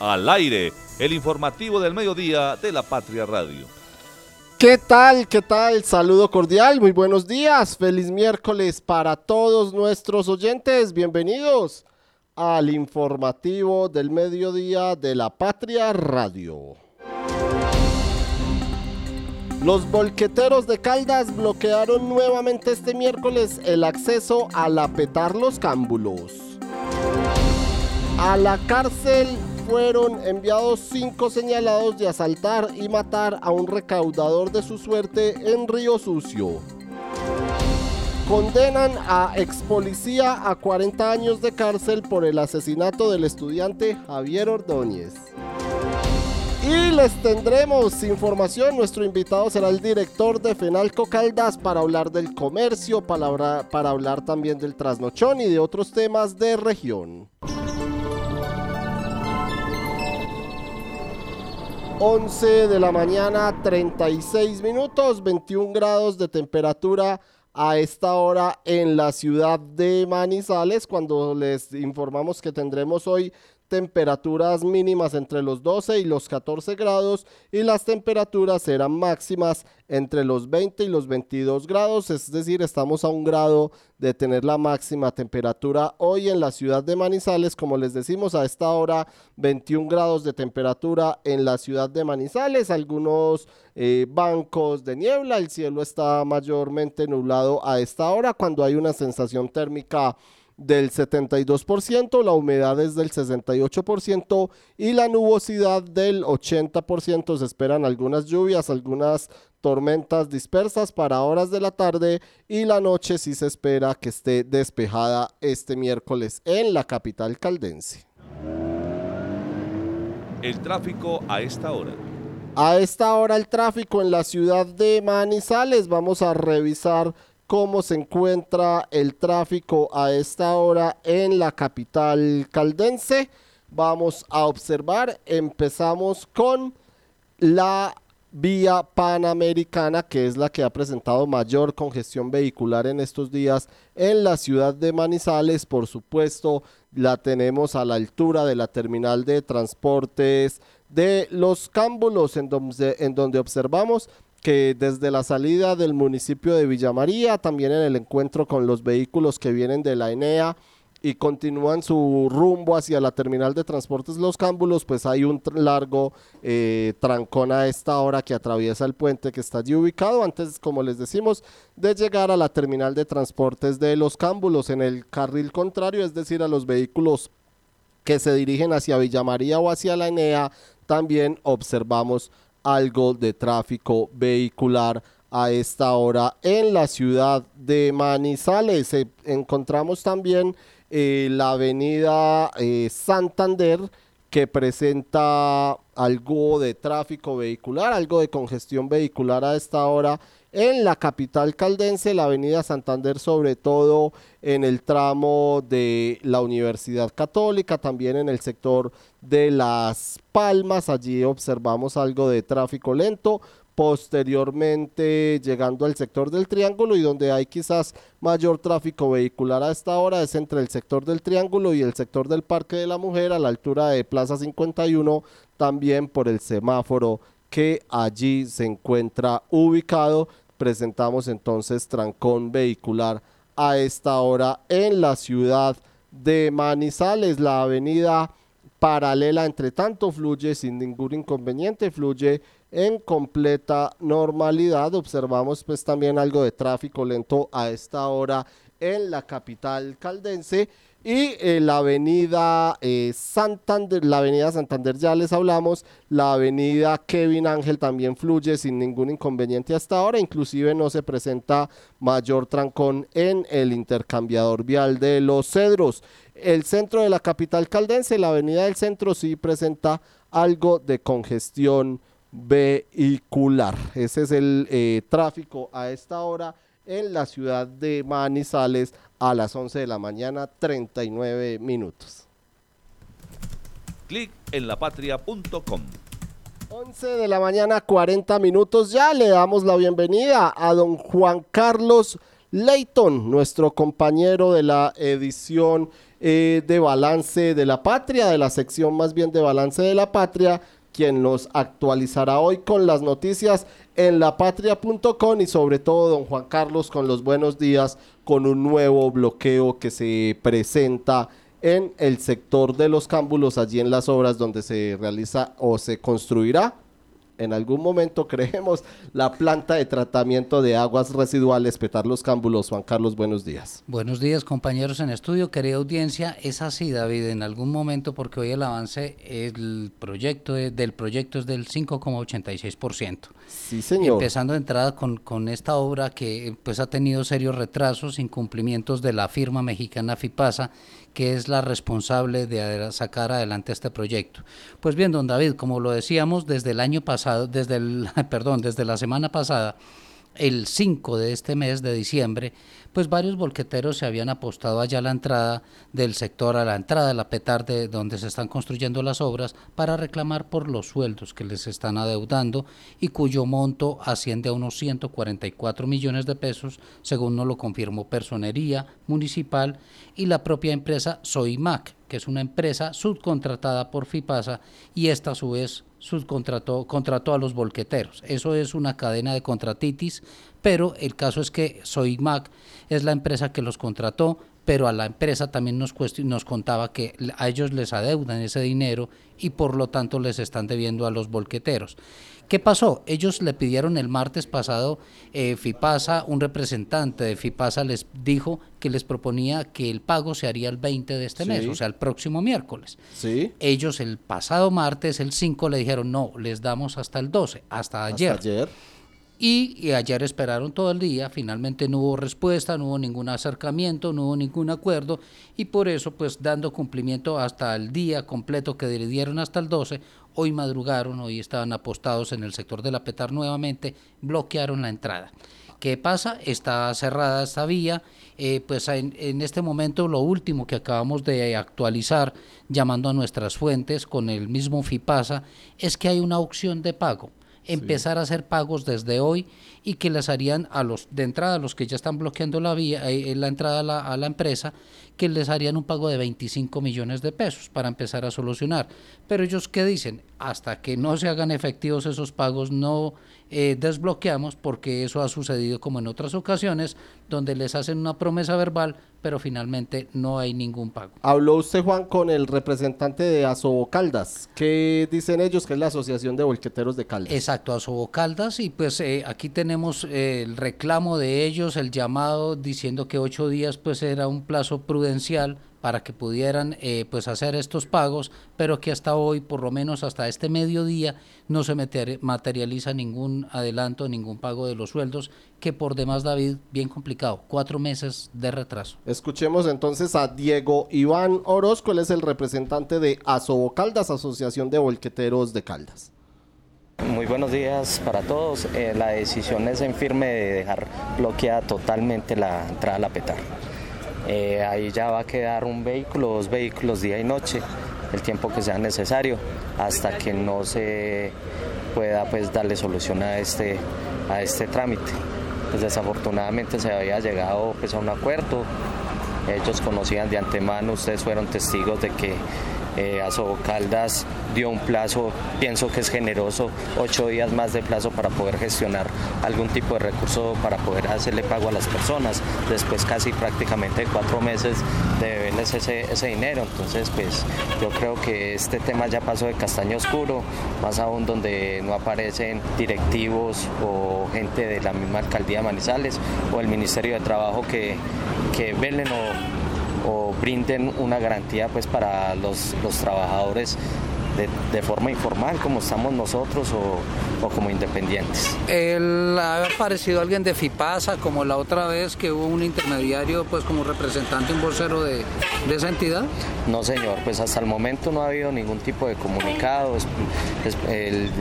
Al aire, el informativo del mediodía de la Patria Radio. ¿Qué tal? ¿Qué tal? Saludo cordial, muy buenos días, feliz miércoles para todos nuestros oyentes, bienvenidos al informativo del mediodía de la Patria Radio. Los bolqueteros de Caldas bloquearon nuevamente este miércoles el acceso a la Petar Los Cámbulos. A la cárcel fueron enviados cinco señalados de asaltar y matar a un recaudador de su suerte en Río Sucio. Condenan a ex policía a 40 años de cárcel por el asesinato del estudiante Javier Ordóñez. Y les tendremos información. Nuestro invitado será el director de Fenalco Caldas para hablar del comercio, para, para hablar también del trasnochón y de otros temas de región. 11 de la mañana, 36 minutos, 21 grados de temperatura a esta hora en la ciudad de Manizales, cuando les informamos que tendremos hoy temperaturas mínimas entre los 12 y los 14 grados y las temperaturas serán máximas entre los 20 y los 22 grados, es decir, estamos a un grado de tener la máxima temperatura hoy en la ciudad de Manizales, como les decimos a esta hora 21 grados de temperatura en la ciudad de Manizales, algunos eh, bancos de niebla, el cielo está mayormente nublado a esta hora cuando hay una sensación térmica del 72%, la humedad es del 68% y la nubosidad del 80%. Se esperan algunas lluvias, algunas tormentas dispersas para horas de la tarde y la noche sí se espera que esté despejada este miércoles en la capital caldense. El tráfico a esta hora. A esta hora el tráfico en la ciudad de Manizales. Vamos a revisar cómo se encuentra el tráfico a esta hora en la capital caldense. Vamos a observar, empezamos con la vía panamericana, que es la que ha presentado mayor congestión vehicular en estos días en la ciudad de Manizales. Por supuesto, la tenemos a la altura de la terminal de transportes de los cámbulos, en donde, en donde observamos que desde la salida del municipio de Villa María, también en el encuentro con los vehículos que vienen de la ENEA y continúan su rumbo hacia la terminal de transportes Los Cámbulos, pues hay un largo eh, trancón a esta hora que atraviesa el puente que está allí ubicado. Antes, como les decimos, de llegar a la terminal de transportes de Los Cámbulos en el carril contrario, es decir, a los vehículos que se dirigen hacia Villa María o hacia la ENEA, también observamos algo de tráfico vehicular a esta hora en la ciudad de Manizales. encontramos también eh, la avenida eh, Santander que presenta algo de tráfico vehicular, algo de congestión vehicular a esta hora en la capital caldense, la avenida Santander, sobre todo en el tramo de la Universidad Católica, también en el sector de Las Palmas, allí observamos algo de tráfico lento, posteriormente llegando al sector del Triángulo y donde hay quizás mayor tráfico vehicular a esta hora es entre el sector del Triángulo y el sector del Parque de la Mujer a la altura de Plaza 51, también por el semáforo que allí se encuentra ubicado. Presentamos entonces trancón vehicular a esta hora en la ciudad de Manizales. La avenida paralela, entre tanto, fluye sin ningún inconveniente, fluye en completa normalidad. Observamos pues también algo de tráfico lento a esta hora en la capital caldense y eh, la avenida eh, Santander, la avenida Santander ya les hablamos, la avenida Kevin Ángel también fluye sin ningún inconveniente hasta ahora, inclusive no se presenta mayor trancón en el intercambiador vial de los cedros. El centro de la capital caldense, la avenida del centro sí presenta algo de congestión vehicular. Ese es el eh, tráfico a esta hora en la ciudad de Manizales a las 11 de la mañana, 39 minutos. Clic en lapatria.com. 11 de la mañana, 40 minutos ya. Le damos la bienvenida a don Juan Carlos Leighton, nuestro compañero de la edición eh, de Balance de la Patria, de la sección más bien de Balance de la Patria, quien nos actualizará hoy con las noticias en lapatria.com y sobre todo don Juan Carlos con los buenos días con un nuevo bloqueo que se presenta en el sector de los cámbulos allí en las obras donde se realiza o se construirá en algún momento creemos la planta de tratamiento de aguas residuales Petar Los Cámbulos. Juan Carlos, buenos días. Buenos días, compañeros en estudio. Querida audiencia, es así, David, en algún momento, porque hoy el avance el proyecto del proyecto es del 5,86%. Sí, señor. Empezando de entrada con, con esta obra que pues ha tenido serios retrasos, incumplimientos de la firma mexicana FIPASA, que es la responsable de sacar adelante este proyecto. Pues bien, don David, como lo decíamos, desde el año pasado, desde el, perdón, desde la semana pasada, el 5 de este mes de diciembre, pues varios volqueteros se habían apostado allá a la entrada del sector, a la entrada de la petarde donde se están construyendo las obras, para reclamar por los sueldos que les están adeudando y cuyo monto asciende a unos 144 millones de pesos, según nos lo confirmó Personería Municipal y la propia empresa Soimac, que es una empresa subcontratada por FIPASA y esta a su vez subcontrató contrató a los volqueteros. Eso es una cadena de contratitis, pero el caso es que Soimac es la empresa que los contrató, pero a la empresa también nos, nos contaba que a ellos les adeudan ese dinero y por lo tanto les están debiendo a los volqueteros. ¿Qué pasó? Ellos le pidieron el martes pasado, eh, FIPASA, un representante de FIPASA les dijo que les proponía que el pago se haría el 20 de este mes, o sea, el próximo miércoles. Sí. Ellos el pasado martes, el 5, le dijeron, no, les damos hasta el 12, hasta ayer. Hasta ayer. Y, ayer esperaron todo el día, finalmente no hubo respuesta, no hubo ningún acercamiento, no hubo ningún acuerdo y por eso pues dando cumplimiento hasta el día completo que dieron hasta el 12, hoy madrugaron, hoy estaban apostados en el sector de la Petar nuevamente, bloquearon la entrada. ¿Qué pasa? Está cerrada esta vía. Eh, pues en, en, este momento lo último que acabamos de actualizar, llamando a nuestras fuentes con el mismo FIPASA, es que hay una opción de pago empezar a hacer pagos desde hoy y que les harían a los de entrada, a los que ya están bloqueando la vía, eh, la entrada a la, a la, empresa, que les harían un pago de 25 millones de pesos para empezar a solucionar. Pero ellos qué dicen, hasta que no se hagan efectivos esos pagos no eh, desbloqueamos porque eso ha sucedido como en otras ocasiones donde les hacen una promesa verbal pero finalmente no hay ningún pago. Habló usted Juan con el representante de Asobo Caldas. ¿Qué dicen ellos que es la Asociación de Volqueteros de Caldas? Exacto, Asobo Caldas y pues eh, aquí tenemos eh, el reclamo de ellos, el llamado diciendo que ocho días pues era un plazo prudencial para que pudieran eh, pues hacer estos pagos, pero que hasta hoy, por lo menos hasta este mediodía, no se materializa ningún adelanto, ningún pago de los sueldos, que por demás, David, bien complicado, cuatro meses de retraso. Escuchemos entonces a Diego Iván Orozco, él es el representante de Asobo Caldas, Asociación de Volqueteros de Caldas. Muy buenos días para todos. Eh, la decisión es en firme de dejar bloqueada totalmente la entrada a la petar. Eh, ahí ya va a quedar un vehículo, dos vehículos día y noche, el tiempo que sea necesario, hasta que no se pueda pues darle solución a este, a este trámite. Pues desafortunadamente se había llegado pues, a un acuerdo, ellos conocían de antemano, ustedes fueron testigos de que eh, Caldas dio un plazo, pienso que es generoso, ocho días más de plazo para poder gestionar algún tipo de recurso para poder hacerle pago a las personas, después casi prácticamente cuatro meses de deberles ese, ese dinero. Entonces, pues yo creo que este tema ya pasó de castaño oscuro, más aún donde no aparecen directivos o gente de la misma alcaldía de Manizales o el Ministerio de Trabajo que, que velen o o brinden una garantía pues para los, los trabajadores de, forma informal como estamos nosotros o, como independientes. ¿Ha aparecido alguien de FIPASA como la otra vez que hubo un intermediario pues como representante, un vocero de, de esa entidad? No señor, pues hasta el momento no ha habido ningún tipo de comunicado.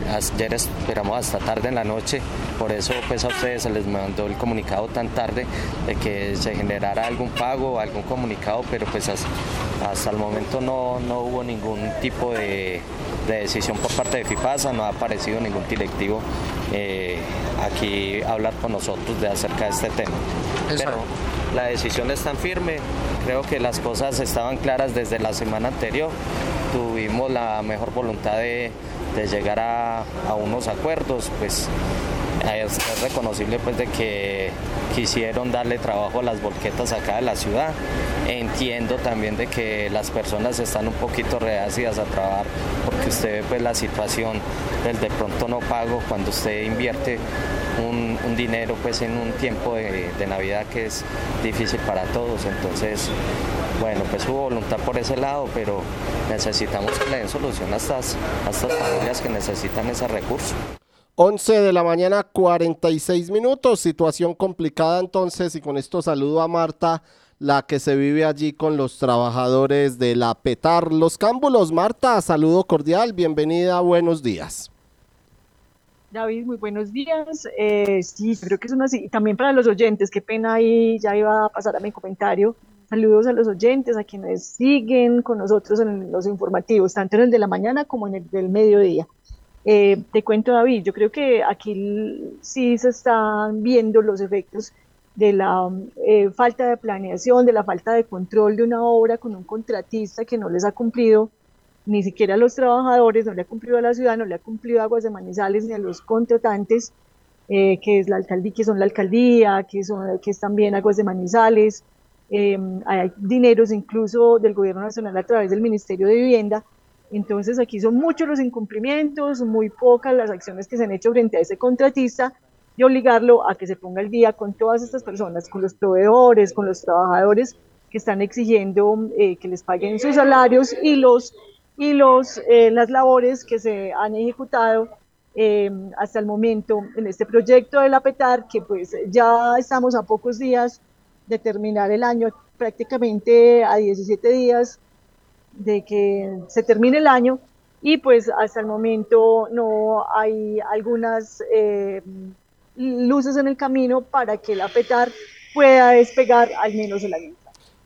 ayer esperamos hasta tarde en la noche, por eso pues a ustedes se les mandó el comunicado tan tarde de que se generara algún pago o algún comunicado, pero pues Hasta el momento no, no hubo ningún tipo de, decisión por parte de FIPASA, no ha aparecido ningún directivo eh, aquí a hablar con nosotros de acerca de este tema. Pero la decisión es tan firme, creo que las cosas estaban claras desde la semana anterior, tuvimos la mejor voluntad de, llegar a, a unos acuerdos, pues es, reconocible pues de que quisieron darle trabajo a las volquetas acá de la ciudad. Entiendo también de que las personas están un poquito reacias a trabajar porque usted ve pues la situación del de pronto no pago cuando usted invierte un, dinero pues en un tiempo de, Navidad que es difícil para todos. Entonces, bueno, pues hubo voluntad por ese lado, pero necesitamos que le den solución a estas, a estas familias que necesitan ese recurso. 11 de la mañana, 46 minutos. Situación complicada entonces y con esto saludo a Marta, la que se vive allí con los trabajadores de la PETAR Los Cámbulos. Marta, saludo cordial, bienvenida, buenos días. David, muy buenos días. Eh, sí, creo que es una y también para los oyentes, qué pena ahí, ya iba a pasar a mi comentario. Saludos a los oyentes, a quienes siguen con nosotros en los informativos, tanto en el de la mañana como en el del mediodía. Eh, te cuento, David, yo creo que aquí sí se están viendo los efectos de la eh, falta de planeación, de la falta de control de una obra con un contratista que no les ha cumplido ni siquiera a los trabajadores, no le ha cumplido a la ciudad, no le ha cumplido a Aguas de Manizales ni a los contratantes, eh, que es la alcaldía, que son la alcaldía, que son que es también Aguas de Manizales. hay dineros incluso del gobierno nacional a través del Ministerio de Vivienda entonces aquí son muchos los incumplimientos, muy pocas las acciones que se han hecho frente a ese contratista y obligarlo a que se ponga el día con todas estas personas, con los proveedores, con los trabajadores que están exigiendo eh, que les paguen sus salarios y los y los eh, las labores que se han ejecutado eh, hasta el momento en este proyecto de la PETAR, que pues ya estamos a pocos días de terminar el año, prácticamente a 17 días de que se termine el año y pues hasta el momento no hay algunas eh, luces en el camino para que la PETAR pueda despegar al menos el año.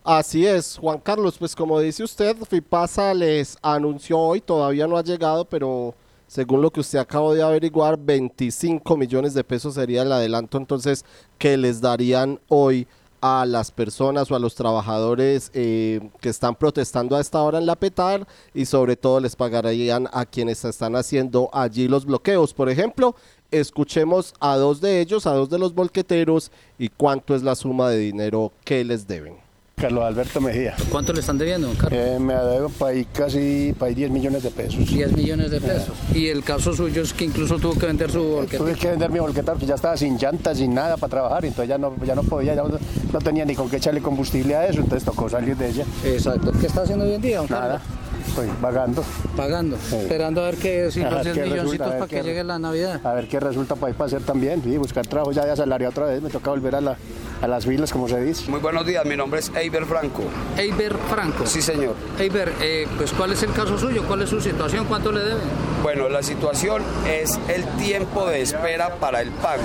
Así es, Juan Carlos, pues como dice usted, FIPASA les anunció hoy, todavía no ha llegado, pero según lo que usted acabó de averiguar, 25 millones de pesos sería el adelanto entonces que les darían hoy a las personas o a los trabajadores eh, que están protestando a esta hora en la PETAR y sobre todo les pagarían a quienes están haciendo allí los bloqueos. Por ejemplo, escuchemos a dos de ellos, a dos de los bolqueteros y cuánto es la suma de dinero que les deben. Carlos Alberto Mejía. ¿Cuánto le están debiendo, Carlos? Eh, me debo para casi para 10 millones de pesos. 10 millones de pesos. Y el caso suyo es que incluso tuvo que vender su volqueta. Tuve que vender mi volqueta porque ya estaba sin llantas, sin nada para trabajar, entonces ya no, ya no podía, ya no, tenía ni con qué echarle combustible a eso, entonces tocó salir de ella. Exacto. ¿Qué está haciendo hoy en día, Nada. Estoy pagando. Pagando, esperando a ver qué, si los 10 milloncitos para que llegue la Navidad. A ver qué resulta para ir para hacer también, y buscar trabajo ya de asalariado otra vez, me toca volver a la, a las filas, como se dice. Muy buenos días, mi nombre es Eiber Franco. Eiber Franco. Sí, señor. Eiber, eh, pues ¿cuál es el caso suyo? ¿Cuál es su situación? ¿Cuánto le deben? Bueno, la situación es el tiempo de espera para el pago.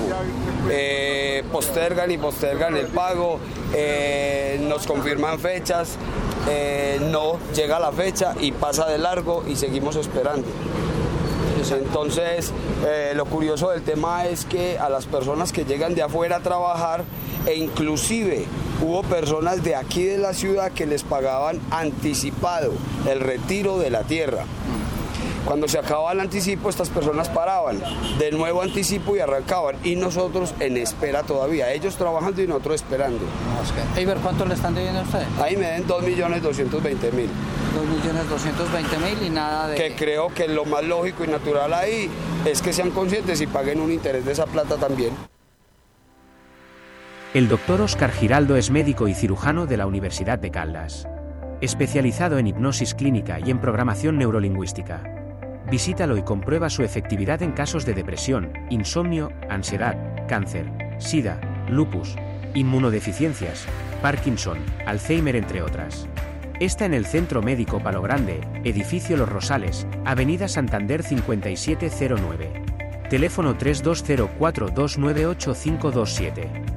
Eh, postergan y postergan el pago, eh, nos confirman fechas, no llega la fecha y pasa de largo y seguimos esperando. Entonces, eh, lo curioso del tema es que a las personas que llegan de afuera a trabajar, e inclusive hubo personas de aquí de la ciudad que les pagaban anticipado el retiro de la tierra. Cuando se acababa el anticipo, estas personas paraban, de nuevo anticipo y arrancaban. Y nosotros en espera todavía, ellos trabajando y nosotros esperando. ¿Y ver cuánto le están debiendo a usted? Ahí me den 2.220.000. 2.220.000 y nada de... Que creo que lo más lógico y natural ahí es que sean conscientes y paguen un interés de esa plata también. El doctor Oscar Giraldo es médico y cirujano de la Universidad de Caldas, especializado en hipnosis clínica y en programación neurolingüística. Visítalo y comprueba su efectividad en casos de depresión, insomnio, ansiedad, cáncer, sida, lupus, inmunodeficiencias, Parkinson, Alzheimer entre otras. Está en el Centro Médico Palo Grande, Edificio Los Rosales, Avenida Santander 5709. Teléfono 3204298527.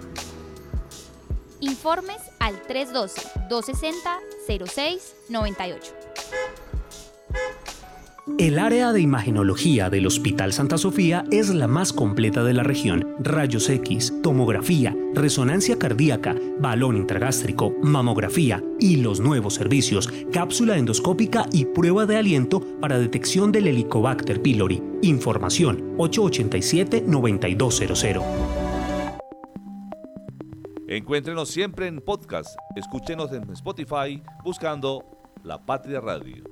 Informes al 312-260-0698. El área de imagenología del Hospital Santa Sofía es la más completa de la región. Rayos X, tomografía, resonancia cardíaca, balón intragástrico, mamografía y los nuevos servicios, cápsula endoscópica y prueba de aliento para detección del Helicobacter pylori. Información 887-9200. Encuéntrenos siempre en podcast. Escúchenos en Spotify buscando La Patria Radio.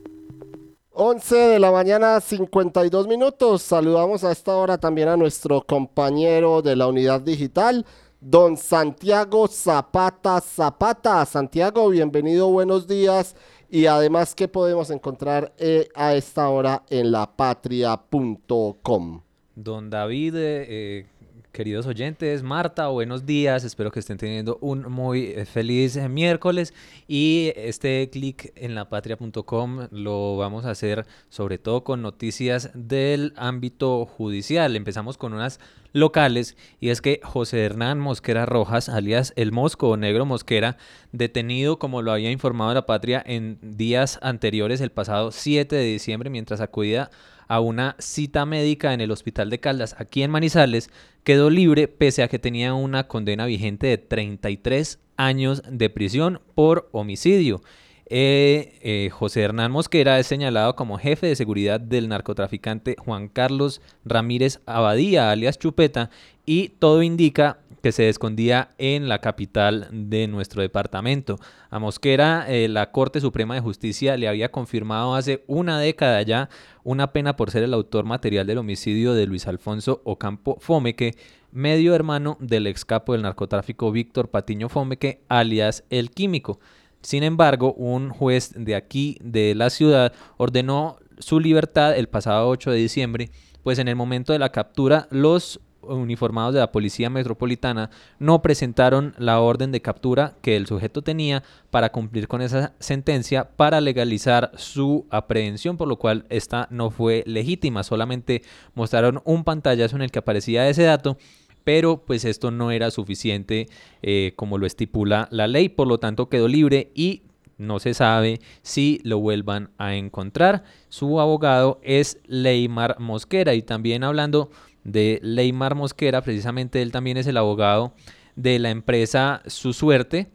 11 de la mañana, 52 minutos. Saludamos a esta hora también a nuestro compañero de la unidad digital, don Santiago Zapata Zapata. Santiago, bienvenido, buenos días. Y además, ¿qué podemos encontrar eh, a esta hora en lapatria.com? Don David, eh, queridos oyentes, Marta, buenos días, espero que estén teniendo un muy eh, feliz eh, miércoles y este clic en lapatria.com lo vamos a hacer sobre todo con noticias del ámbito judicial. Empezamos con unas locales y es que José Hernán Mosquera Rojas, alias El Mosco o Negro Mosquera, detenido como lo había informado la Patria en días anteriores, el pasado 7 de diciembre, mientras acudía a una cita médica en el Hospital de Caldas, aquí en Manizales, quedó libre pese a que tenía una condena vigente de 33 años de prisión por homicidio. Eh, eh, José Hernán Mosquera es señalado como jefe de seguridad del narcotraficante Juan Carlos Ramírez Abadía, alias Chupeta, y todo indica que se escondía en la capital de nuestro departamento. A Mosquera, eh, la Corte Suprema de Justicia le había confirmado hace una década ya una pena por ser el autor material del homicidio de Luis Alfonso Ocampo Fomeque, medio hermano del ex capo del narcotráfico Víctor Patiño Fomeque, alias El Químico. Sin embargo, un juez de aquí, de la ciudad, ordenó su libertad el pasado 8 de diciembre, pues en el momento de la captura los uniformados de la Policía Metropolitana no presentaron la orden de captura que el sujeto tenía para cumplir con esa sentencia para legalizar su aprehensión, por lo cual esta no fue legítima, solamente mostraron un pantallazo en el que aparecía ese dato pero pues esto no era suficiente eh, como lo estipula la ley, por lo tanto quedó libre y no se sabe si lo vuelvan a encontrar. Su abogado es Leymar Mosquera y también hablando de Leymar Mosquera, precisamente él también es el abogado de la empresa Su Suerte,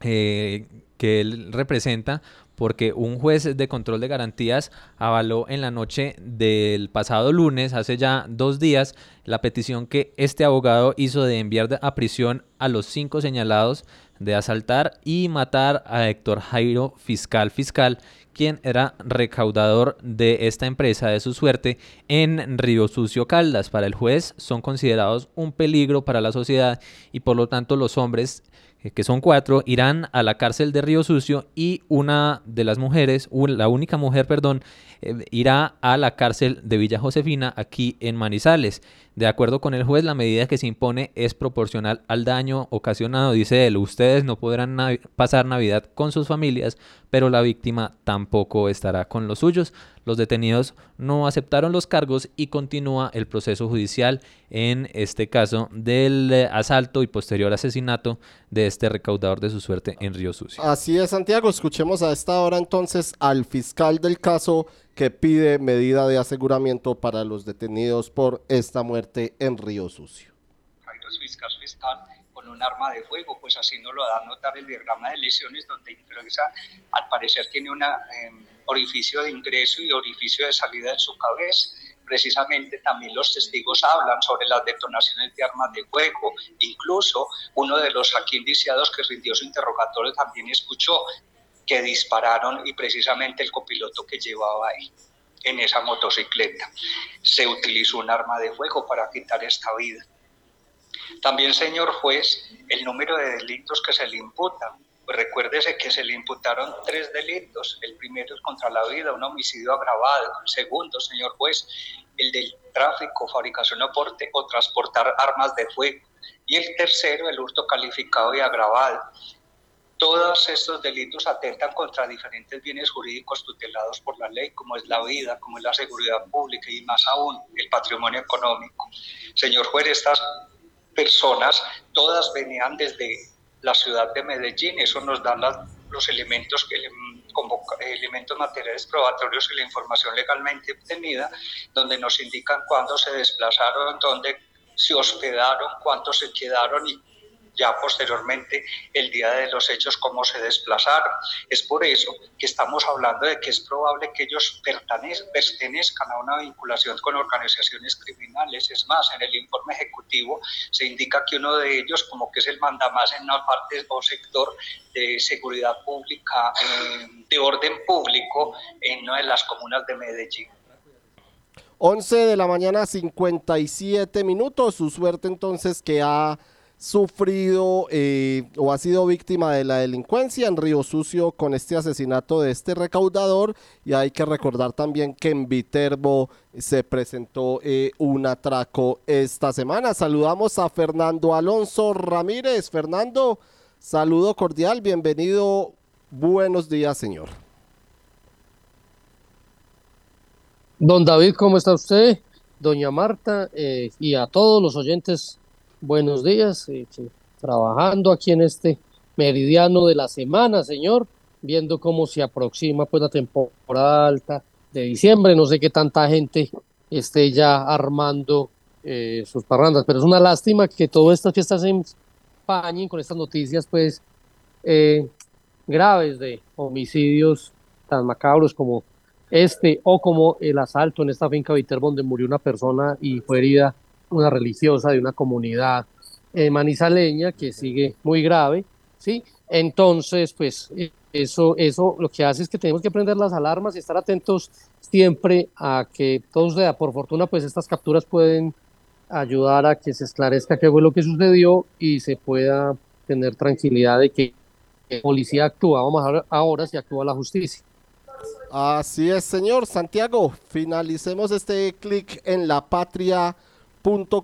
eh, que él representa, porque un juez de control de garantías avaló en la noche del pasado lunes, hace ya dos días, la petición que este abogado hizo de enviar a prisión a los cinco señalados de asaltar y matar a Héctor Jairo Fiscal Fiscal, quien era recaudador de esta empresa de su suerte en Río Sucio Caldas. Para el juez son considerados un peligro para la sociedad y por lo tanto los hombres que son cuatro, irán a la cárcel de Río Sucio y una de las mujeres, la única mujer, perdón, eh, irá a la cárcel de Villa Josefina aquí en Manizales. De acuerdo con el juez, la medida que se impone es proporcional al daño ocasionado, dice él. Ustedes no podrán pasar Navidad con sus familias, pero la víctima tampoco estará con los suyos. Los detenidos no aceptaron los cargos y continúa el proceso judicial en este caso del eh, asalto y posterior asesinato de este recaudador de su suerte en Río Sucio. Así es, Santiago. Escuchemos a esta hora entonces al fiscal del caso que pide medida de aseguramiento para los detenidos por esta muerte en Río Sucio. Los fiscales están con un arma de fuego, pues así nos lo da notar el diagrama de lesiones, donde ingresa, al parecer tiene un em, orificio de ingreso y orificio de salida en su cabeza. Precisamente también los testigos hablan sobre las detonaciones de armas de fuego. Incluso uno de los aquí indiciados que rindió su interrogatorio también escuchó que dispararon y precisamente el copiloto que llevaba ahí en esa motocicleta. Se utilizó un arma de fuego para quitar esta vida. También, señor juez, el número de delitos que se le imputan. Pues recuérdese que se le imputaron tres delitos. El primero es contra la vida, un homicidio agravado. El segundo, señor juez, el del tráfico, fabricación, aporte o transportar armas de fuego. Y el tercero, el hurto calificado y agravado. Todos estos delitos atentan contra diferentes bienes jurídicos tutelados por la ley, como es la vida, como es la seguridad pública y más aún el patrimonio económico. Señor juez, estas personas todas venían desde la ciudad de Medellín, eso nos da los elementos que elementos materiales probatorios y la información legalmente obtenida, donde nos indican cuándo se desplazaron, dónde se hospedaron, cuántos se quedaron y ya posteriormente el día de los hechos cómo se desplazaron. Es por eso que estamos hablando de que es probable que ellos pertenezcan a una vinculación con organizaciones criminales. Es más, en el informe ejecutivo se indica que uno de ellos como que es el mandamás en una parte o sector de seguridad pública, eh, de orden público en una de las comunas de Medellín. 11 de la mañana 57 minutos, su suerte entonces que ha sufrido eh, o ha sido víctima de la delincuencia en Río Sucio con este asesinato de este recaudador y hay que recordar también que en Viterbo se presentó eh, un atraco esta semana. Saludamos a Fernando Alonso Ramírez. Fernando, saludo cordial, bienvenido. Buenos días, señor. Don David, ¿cómo está usted? Doña Marta eh, y a todos los oyentes Buenos días, eh, trabajando aquí en este meridiano de la semana, señor, viendo cómo se aproxima pues la temporada alta de diciembre, no sé qué tanta gente esté ya armando eh, sus parrandas, pero es una lástima que todas estas fiestas se empañen con estas noticias pues eh, graves de homicidios tan macabros como este o como el asalto en esta finca Viterbo donde murió una persona y fue herida una religiosa de una comunidad eh, manizaleña que sigue muy grave, ¿sí? Entonces, pues eh, eso, eso lo que hace es que tenemos que prender las alarmas y estar atentos siempre a que todos sea. Por fortuna, pues estas capturas pueden ayudar a que se esclarezca qué fue lo que sucedió y se pueda tener tranquilidad de que la policía actúa. Vamos a ver ahora si actúa la justicia. Así es, señor Santiago. Finalicemos este clic en la patria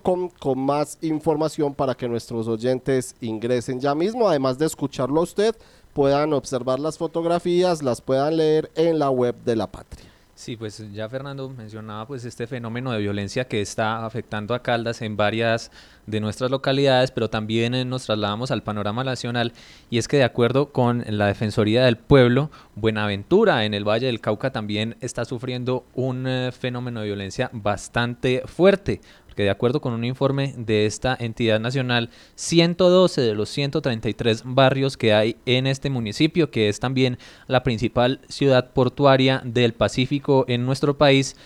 con más información para que nuestros oyentes ingresen ya mismo. Además de escucharlo a usted, puedan observar las fotografías, las puedan leer en la web de la patria. Sí, pues ya Fernando mencionaba pues este fenómeno de violencia que está afectando a Caldas en varias de nuestras localidades, pero también eh, nos trasladamos al panorama nacional y es que de acuerdo con la Defensoría del Pueblo, Buenaventura en el Valle del Cauca también está sufriendo un eh, fenómeno de violencia bastante fuerte que de acuerdo con un informe de esta entidad nacional, 112 de los 133 barrios que hay en este municipio, que es también la principal ciudad portuaria del Pacífico en nuestro país,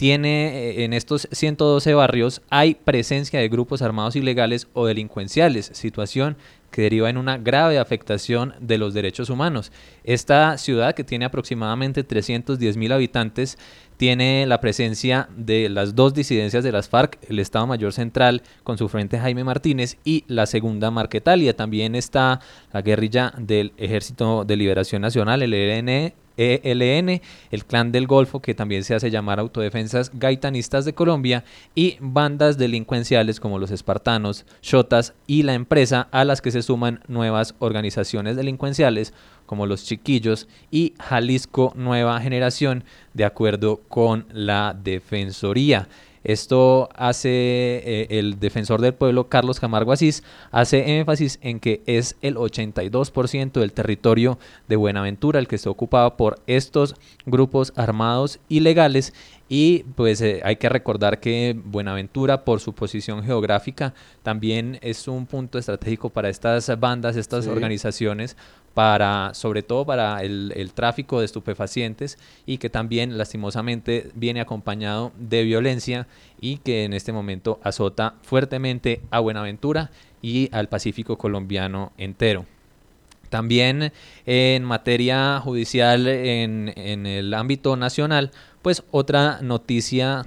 tiene eh, en estos 112 barrios hay presencia de grupos armados ilegales o delincuenciales, situación que deriva en una grave afectación de los derechos humanos. Esta ciudad, que tiene aproximadamente 310 mil habitantes, tiene la presencia de las dos disidencias de las FARC, el Estado Mayor Central con su frente Jaime Martínez y la segunda Marquetalia. También está la guerrilla del Ejército de Liberación Nacional, el ELN, ELN, el Clan del Golfo, que también se hace llamar Autodefensas Gaitanistas de Colombia, y bandas delincuenciales como los Espartanos, Shotas y la empresa, a las que se suman nuevas organizaciones delincuenciales como los Chiquillos y Jalisco Nueva Generación, de acuerdo con la Defensoría. Esto hace eh, el defensor del pueblo, Carlos Camargo Asís, hace énfasis en que es el 82% del territorio de Buenaventura el que está ocupado por estos grupos armados ilegales. Y pues eh, hay que recordar que Buenaventura, por su posición geográfica, también es un punto estratégico para estas bandas, estas organizaciones, para, sobre todo para el, tráfico de estupefacientes y que también lastimosamente viene acompañado de violencia y que en este momento azota fuertemente a Buenaventura y al Pacífico colombiano entero. También en materia judicial en el ámbito nacional, pues otra noticia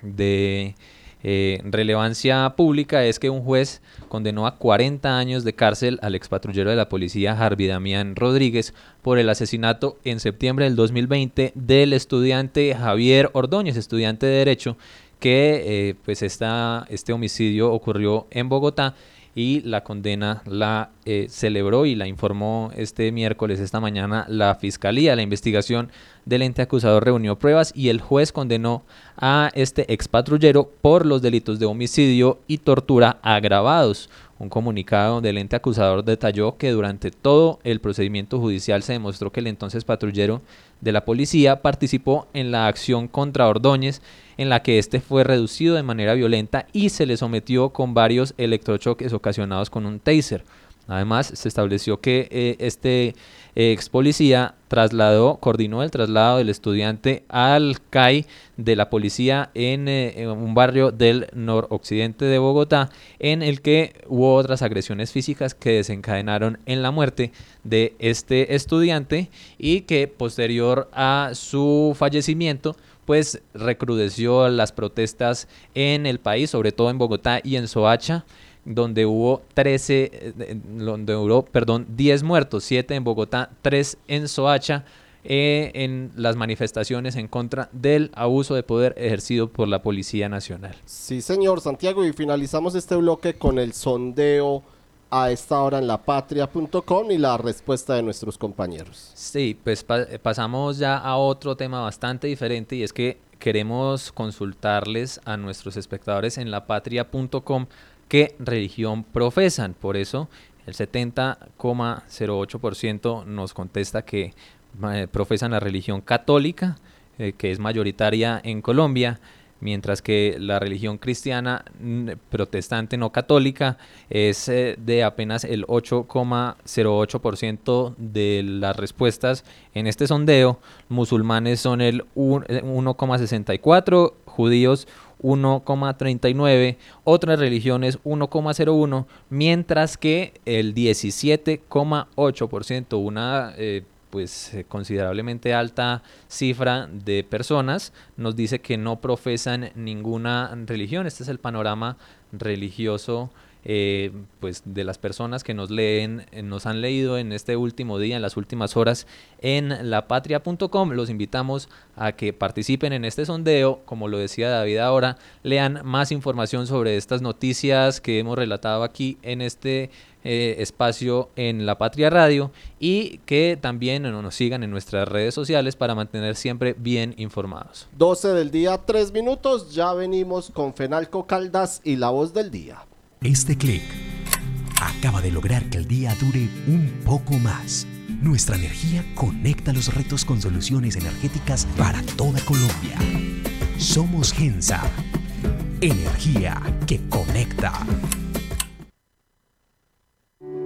de Eh, relevancia pública es que un juez condenó a 40 años de cárcel al expatrullero de la policía Harvey Damián Rodríguez por el asesinato en septiembre del 2020 del estudiante Javier Ordóñez, estudiante de Derecho, que eh, pues esta, este homicidio ocurrió en Bogotá y la condena la eh, celebró y la informó este miércoles, esta mañana, la Fiscalía. La investigación del ente acusador reunió pruebas y el juez condenó a este expatrullero por los delitos de homicidio y tortura agravados. Un comunicado del ente acusador detalló que durante todo el procedimiento judicial se demostró que el entonces patrullero de la policía participó en la acción contra Ordóñez en la que éste fue reducido de manera violenta y se le sometió con varios electrochoques ocasionados con un taser. Además, se estableció que eh, este ex policía trasladó, coordinó el traslado del estudiante al CAI de la policía eh, en, un barrio del noroccidente de Bogotá, en el que hubo otras agresiones físicas que desencadenaron en la muerte de este estudiante y que posterior a su fallecimiento pues recrudeció las protestas en el país, sobre todo en Bogotá y en Soacha, donde hubo 13, eh, donde hubo, perdón, 10 muertos, 7 en Bogotá, 3 en Soacha, eh, en las manifestaciones en contra del abuso de poder ejercido por la Policía Nacional. Sí, señor Santiago, y finalizamos este bloque con el sondeo a esta hora en lapatria.com y la respuesta de nuestros compañeros. Sí, pues pa pasamos ya a otro tema bastante diferente y es que queremos consultarles a nuestros espectadores en lapatria.com qué religión profesan. Por eso el 70,08% nos contesta que eh, profesan la religión católica, eh, que es mayoritaria en Colombia mientras que la religión cristiana protestante no católica es eh, de apenas el 8,08% de las respuestas en este sondeo, musulmanes son el 1,64, eh, judíos 1,39, otras religiones 1,01, mientras que el 17,8%, una eh, pues eh, considerablemente alta cifra de personas nos dice que no profesan ninguna religión. Este es el panorama religioso eh, pues de las personas que nos leen, eh, nos han leído en este último día, en las últimas horas en lapatria.com. Los invitamos a que participen en este sondeo, como lo decía David ahora, lean más información sobre estas noticias que hemos relatado aquí en este eh, espacio en La Patria Radio y que también nos sigan en nuestras redes sociales para mantener siempre bien informados. 12 del día, 3 minutos, ya venimos con Fenalco Caldas y la voz del día. Este clic acaba de lograr que el día dure un poco más. Nuestra energía conecta los retos con soluciones energéticas para toda Colombia. Somos Gensa. Energía que conecta.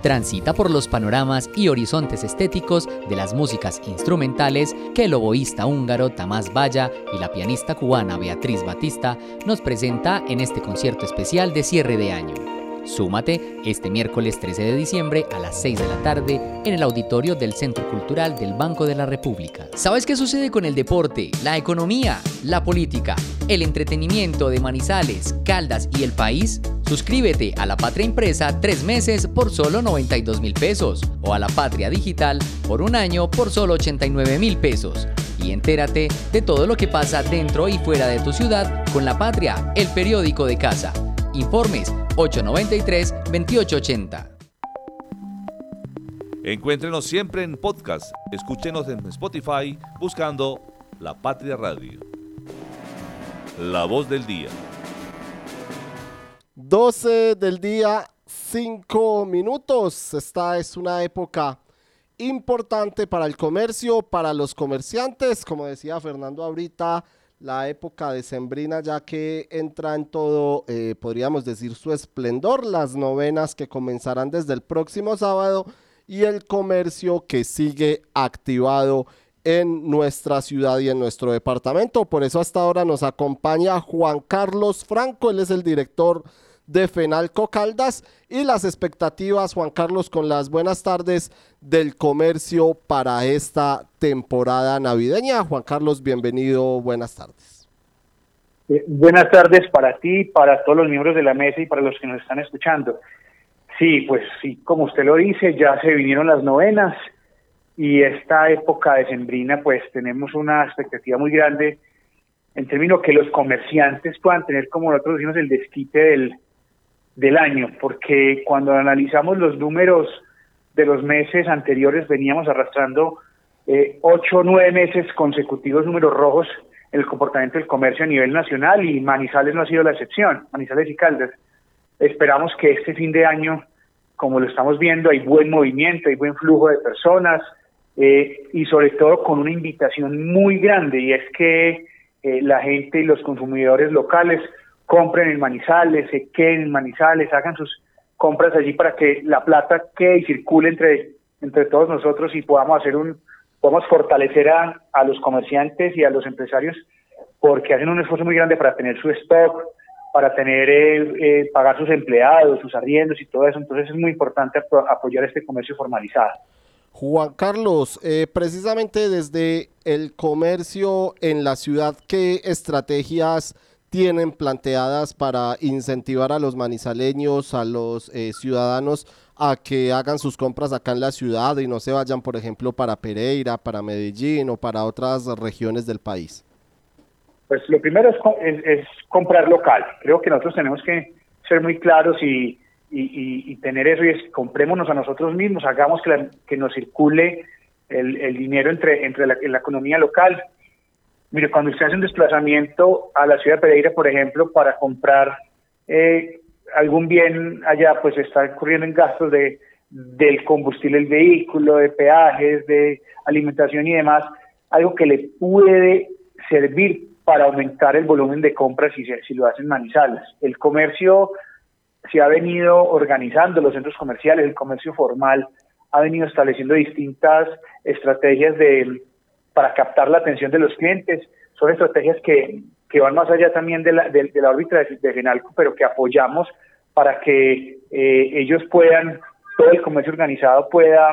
transita por los panoramas y horizontes estéticos de las músicas instrumentales que el oboísta húngaro Tamás Valla y la pianista cubana Beatriz Batista nos presenta en este concierto especial de cierre de año. Súmate este miércoles 13 de diciembre a las 6 de la tarde en el auditorio del Centro Cultural del Banco de la República. ¿Sabes qué sucede con el deporte, la economía, la política, el entretenimiento de Manizales, Caldas y el país? Suscríbete a La Patria Impresa tres meses por solo 92 mil pesos o a La Patria Digital por un año por solo 89 mil pesos. Y entérate de todo lo que pasa dentro y fuera de tu ciudad con La Patria, el periódico de casa. Informes 893-2880. Encuéntrenos siempre en podcast. Escúchenos en Spotify buscando La Patria Radio. La voz del día. 12 del día, 5 minutos. Esta es una época importante para el comercio, para los comerciantes, como decía Fernando ahorita, la época decembrina ya que entra en todo, eh, podríamos decir, su esplendor, las novenas que comenzarán desde el próximo sábado y el comercio que sigue activado en nuestra ciudad y en nuestro departamento. Por eso hasta ahora nos acompaña Juan Carlos Franco, él es el director de Fenalco Caldas y las expectativas, Juan Carlos, con las buenas tardes del comercio para esta temporada navideña. Juan Carlos, bienvenido, buenas tardes. Eh, buenas tardes para ti, para todos los miembros de la mesa y para los que nos están escuchando. Sí, pues sí, como usted lo dice, ya se vinieron las novenas y esta época de sembrina, pues tenemos una expectativa muy grande en términos que los comerciantes puedan tener, como nosotros decimos, el desquite del, del año, porque cuando analizamos los números de los meses anteriores veníamos arrastrando eh, ocho o nueve meses consecutivos números rojos en el comportamiento del comercio a nivel nacional y Manizales no ha sido la excepción, Manizales y Caldas. Esperamos que este fin de año, como lo estamos viendo, hay buen movimiento, hay buen flujo de personas eh, y sobre todo con una invitación muy grande y es que eh, la gente y los consumidores locales compren en Manizales, se queden en Manizales, hagan sus compras allí para que la plata quede y circule entre, entre todos nosotros y podamos hacer un, podamos fortalecer a, los comerciantes y a los empresarios porque hacen un esfuerzo muy grande para tener su stock, para tener eh, eh, pagar sus empleados, sus arriendos y todo eso. Entonces es muy importante apoyar este comercio formalizado. Juan Carlos, eh, precisamente desde el comercio en la ciudad, ¿qué estrategias tienen planteadas para incentivar a los manizaleños, a los eh, ciudadanos a que hagan sus compras acá en la ciudad y no se vayan, por ejemplo, para Pereira, para Medellín o para otras regiones del país? Pues lo primero es, comprar local. Creo que nosotros tenemos que ser muy claros y, tener eso y es comprémonos a nosotros mismos, hagamos que, nos circule el, dinero entre la economía local Mire, cuando usted hace un desplazamiento a la ciudad de Pereira, por ejemplo, para comprar eh, algún bien allá, pues está ocurriendo en gastos de del combustible del vehículo, de peajes, de alimentación y demás, algo que le puede servir para aumentar el volumen de compras si, si lo hacen manizales. El comercio se ha venido organizando, los centros comerciales, el comercio formal ha venido estableciendo distintas estrategias de para captar la atención de los clientes. Son estrategias que, van más allá también de la, de, la órbita de, de, Fenalco, pero que apoyamos para que eh, ellos puedan, todo el comercio organizado pueda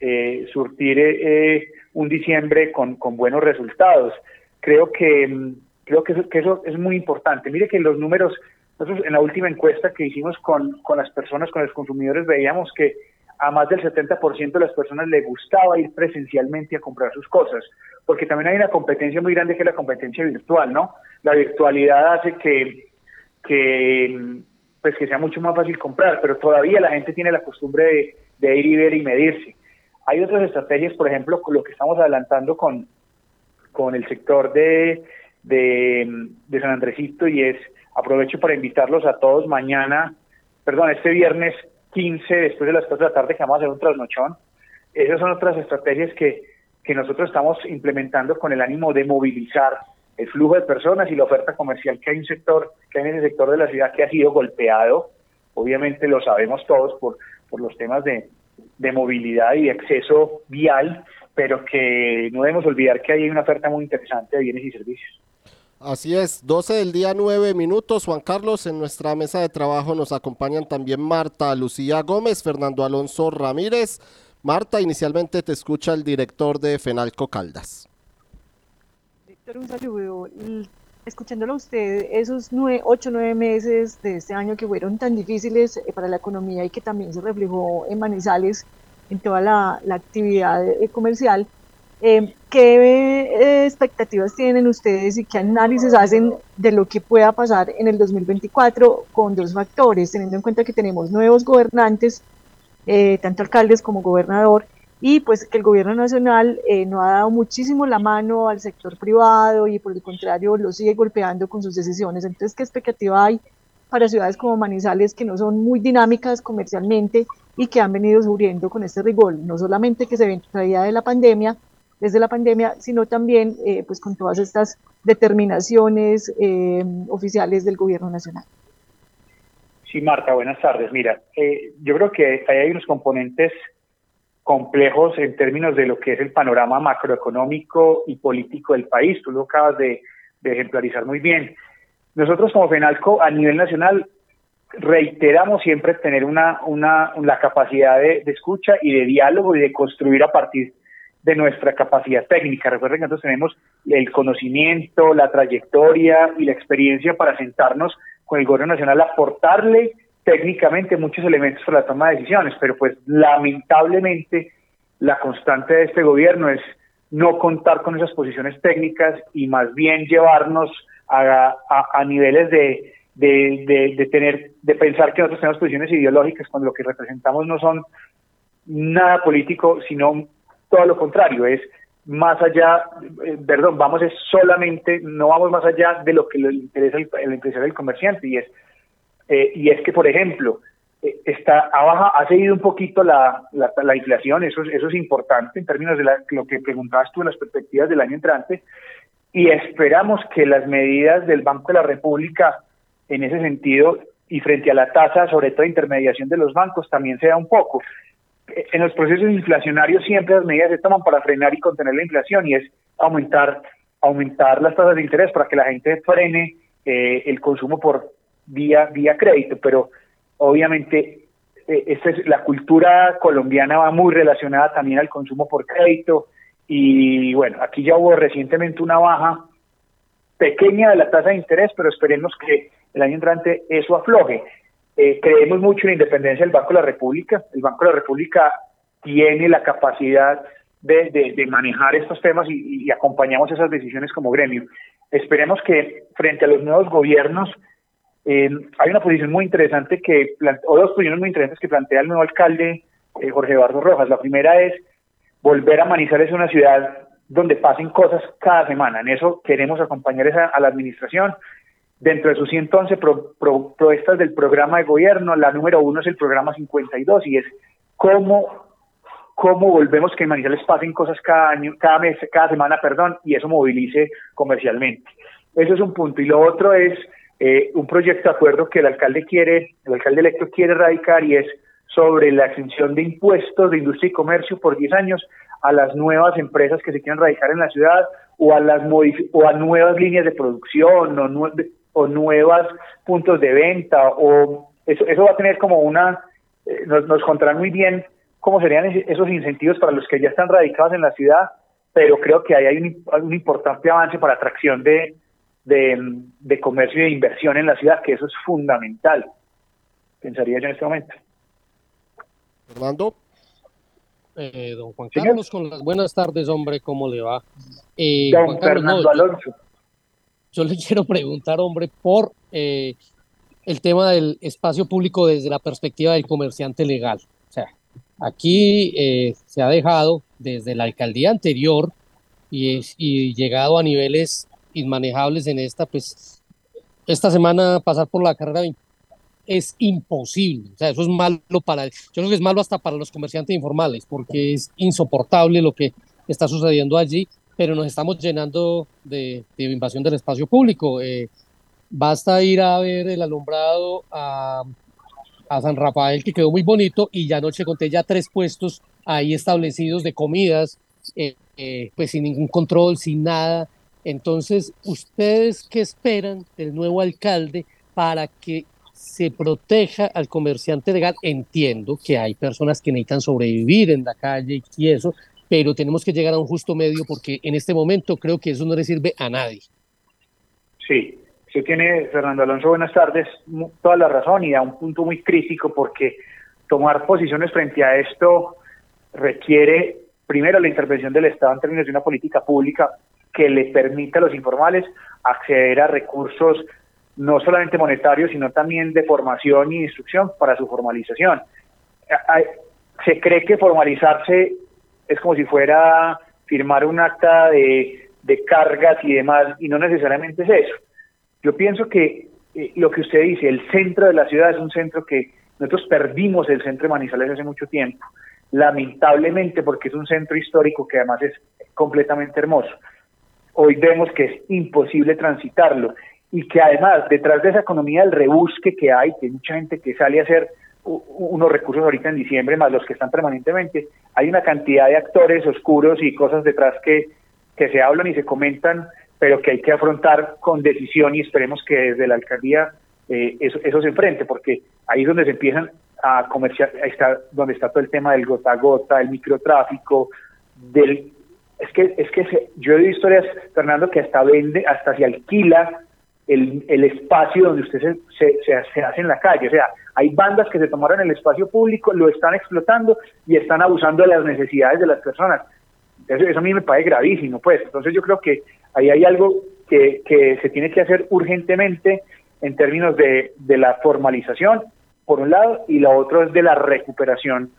eh, surtir eh, un diciembre con, con, buenos resultados. Creo que creo que eso, que eso es muy importante. Mire que los números, nosotros en la última encuesta que hicimos con, con las personas, con los consumidores, veíamos que a más del 70% de las personas le gustaba ir presencialmente a comprar sus cosas, porque también hay una competencia muy grande que es la competencia virtual, ¿no? La virtualidad hace que, que pues que sea mucho más fácil comprar, pero todavía la gente tiene la costumbre de, ir y ver y medirse. Hay otras estrategias, por ejemplo, con lo que estamos adelantando con, con el sector de, de, de San Andresito y es, aprovecho para invitarlos a todos mañana, perdón, este viernes 15 después de las 4 de la tarde que vamos a hacer un trasnochón. Esas son otras estrategias que, que nosotros estamos implementando con el ánimo de movilizar el flujo de personas y la oferta comercial que hay un sector, que hay en ese sector de la ciudad que ha sido golpeado. Obviamente lo sabemos todos por, por los temas de, de movilidad y de acceso vial, pero que no debemos olvidar que hay una oferta muy interesante de bienes y servicios. Así es, 12 del día, 9 minutos. Juan Carlos, en nuestra mesa de trabajo nos acompañan también Marta Lucía Gómez, Fernando Alonso Ramírez. Marta, inicialmente te escucha el director de Fenalco Caldas. Víctor, un saludo. Escuchándolo a usted, esos nueve, ocho, nueve meses de este año que fueron tan difíciles eh, para la economía y que también se reflejó en Manizales, en toda la, actividad eh, comercial, eh, ¿Qué eh, expectativas tienen ustedes y qué análisis hacen de lo que pueda pasar en el 2024 con dos factores, teniendo en cuenta que tenemos nuevos gobernantes, eh, tanto alcaldes como gobernador, y pues que el gobierno nacional no ha dado muchísimo la mano al sector privado y por el contrario lo sigue golpeando con sus decisiones. Entonces, ¿qué expectativa hay para ciudades como Manizales que no son muy dinámicas comercialmente y que han venido sufriendo con este rigor, no solamente que se ven traída de la pandemia, desde la pandemia, sino también eh, pues con todas estas determinaciones eh, oficiales del gobierno nacional. Sí, Marta, buenas tardes. Mira, eh, yo creo que ahí hay unos componentes complejos en términos de lo que es el panorama macroeconómico y político del país. Tú lo acabas de, ejemplarizar muy bien. Nosotros como FENALCO a nivel nacional reiteramos siempre tener una, la capacidad de, escucha y de diálogo y de construir a partir de nuestra capacidad técnica. Recuerden que nosotros tenemos el conocimiento, la trayectoria y la experiencia para sentarnos con el gobierno nacional aportarle técnicamente muchos elementos para la toma de decisiones, pero pues lamentablemente la constante de este gobierno es no contar con esas posiciones técnicas y más bien llevarnos a, a, niveles de, de, de, tener de pensar que nosotros tenemos posiciones ideológicas cuando lo que representamos no son nada político, sino todo lo contrario, es más allá, eh, perdón, vamos es solamente, no vamos más allá de lo que le interesa el, el empresario del comerciante y es eh, y es que, por ejemplo, eh, está a baja, ha seguido un poquito la, la, inflación, eso, eso es importante en términos de lo que preguntabas tú en las perspectivas del año entrante, y esperamos que las medidas del Banco de la República en ese sentido y frente a la tasa, sobre todo de intermediación de los bancos, también sea un poco. En los procesos inflacionarios siempre las medidas se toman para frenar y contener la inflación y es aumentar aumentar las tasas de interés para que la gente frene eh, el consumo por vía, vía crédito, pero obviamente eh, es, la cultura colombiana va muy relacionada también al consumo por crédito y bueno, aquí ya hubo recientemente una baja pequeña de la tasa de interés, pero esperemos que el año entrante eso afloje. Eh, creemos mucho en la independencia del Banco de la República. El Banco de la República tiene la capacidad de, manejar estos temas y, y, acompañamos esas decisiones como gremio. Esperemos que frente a los nuevos gobiernos eh, hay una posición muy interesante que, o dos posiciones muy interesantes que plantea el nuevo alcalde eh, Jorge Eduardo Rojas. La primera es volver a Manizales una ciudad donde pasen cosas cada semana. En eso queremos acompañar esa, a la administración. Dentro de sus 111 pro, propuestas del programa de gobierno, la número uno es el programa 52 y es cómo, cómo volvemos que en Manizales pasen cosas cada año, cada mes, cada semana, perdón, y eso movilice comercialmente. Eso es un punto. Y lo otro es eh, un proyecto de acuerdo que el alcalde quiere, el alcalde electo quiere erradicar y es sobre la exención de impuestos de industria y comercio por 10 años a las nuevas empresas que se quieran radicar en la ciudad o a las o a nuevas líneas de producción o, o nuevos puntos de venta o eso, eso va a tener como una eh, nos, nos contarán muy bien cómo serían esos incentivos para los que ya están radicados en la ciudad pero creo que ahí hay un, un importante avance para atracción de, de, comercio y de inversión en la ciudad, que eso es fundamental, pensaría yo en este momento. Fernando. Eh, don Juan Carlos, con las buenas tardes, hombre, ¿cómo le va? Eh, don Fernando Alonso. Yo le quiero preguntar, hombre, por eh, el tema del espacio público desde la perspectiva del comerciante legal. O sea, aquí eh, se ha dejado desde la alcaldía anterior y, y llegado a niveles inmanejables en esta, pues esta semana pasar por la carrera es imposible. O sea, eso es malo para, yo creo que es malo hasta para los comerciantes informales, porque es insoportable lo que está sucediendo allí, pero nos estamos llenando de, invasión del espacio público. Eh, basta ir a ver el alumbrado a, San Rafael, que quedó muy bonito, y ya anoche conté ya tres puestos ahí establecidos de comidas, eh, eh, pues sin ningún control, sin nada. Entonces, ¿ustedes qué esperan del nuevo alcalde para que se proteja al comerciante legal? Entiendo que hay personas que necesitan sobrevivir en la calle y eso, pero tenemos que llegar a un justo medio porque en este momento creo que eso no le sirve a nadie. Sí, usted tiene, Fernando Alonso, buenas tardes, toda la razón y a un punto muy crítico porque tomar posiciones frente a esto requiere primero la intervención del Estado en términos de una política pública que le permita a los informales acceder a recursos no solamente monetarios, sino también de formación y instrucción para su formalización. Se cree que formalizarse es como si fuera firmar un acta de, de cargas y demás, y no necesariamente es eso. Yo pienso que eh, lo que usted dice, el centro de la ciudad es un centro que nosotros perdimos el centro de Manizales hace mucho tiempo, lamentablemente porque es un centro histórico que además es completamente hermoso hoy vemos que es imposible transitarlo y que además detrás de esa economía del rebusque que hay, que hay mucha gente que sale a hacer unos recursos ahorita en diciembre, más los que están permanentemente, hay una cantidad de actores oscuros y cosas detrás que, que se hablan y se comentan, pero que hay que afrontar con decisión y esperemos que desde la alcaldía eh, eso, eso se enfrente, porque ahí es donde se empiezan a comerciar, está donde está todo el tema del gota a gota, el microtráfico, del es que es que yo he visto historias Fernando que hasta vende, hasta se alquila el, el espacio donde usted se, se, se, hace en la calle, o sea, hay bandas que se tomaron el espacio público, lo están explotando y están abusando de las necesidades de las personas. Eso, eso a mí me parece gravísimo, pues. Entonces yo creo que ahí hay algo que, que se tiene que hacer urgentemente en términos de, de la formalización, por un lado, y lo otro es de la recuperación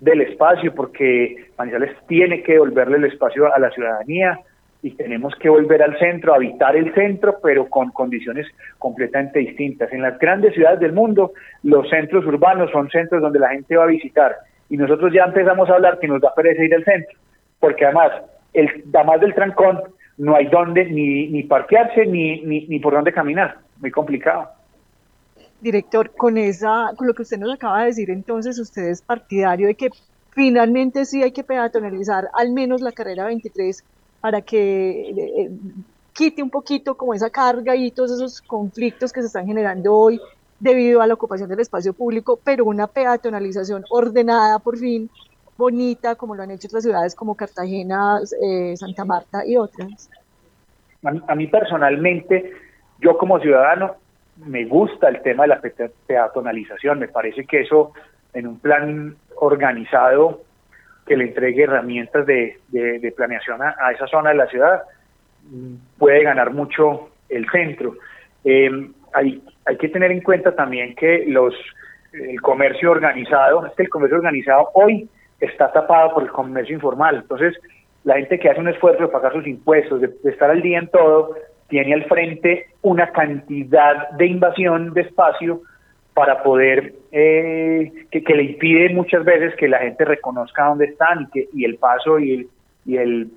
del espacio, porque Manizales tiene que devolverle el espacio a la ciudadanía y tenemos que volver al centro, habitar el centro, pero con condiciones completamente distintas. En las grandes ciudades del mundo, los centros urbanos son centros donde la gente va a visitar y nosotros ya empezamos a hablar que nos da pereza ir al centro, porque además, el, además del trancón, no hay dónde ni, ni parquearse ni, ni, ni por dónde caminar, muy complicado. Director, con esa, con lo que usted nos acaba de decir, entonces usted es partidario de que finalmente sí hay que peatonalizar al menos la carrera 23 para que eh, quite un poquito como esa carga y todos esos conflictos que se están generando hoy debido a la ocupación del espacio público, pero una peatonalización ordenada por fin, bonita, como lo han hecho otras ciudades como Cartagena, eh, Santa Marta y otras. A mí personalmente, yo como ciudadano, me gusta el tema de la peatonalización, me parece que eso en un plan organizado que le entregue herramientas de, planeación a, esa zona de la ciudad, puede ganar mucho el centro. Eh, hay, hay que tener en cuenta también que los el comercio organizado, es que el comercio organizado hoy está tapado por el comercio informal, entonces la gente que hace un esfuerzo de pagar sus impuestos, de estar al día en todo, tiene al frente una cantidad de invasión de espacio para poder, eh, que, le impide muchas veces que la gente reconozca dónde están y, que, y el paso y el, y el,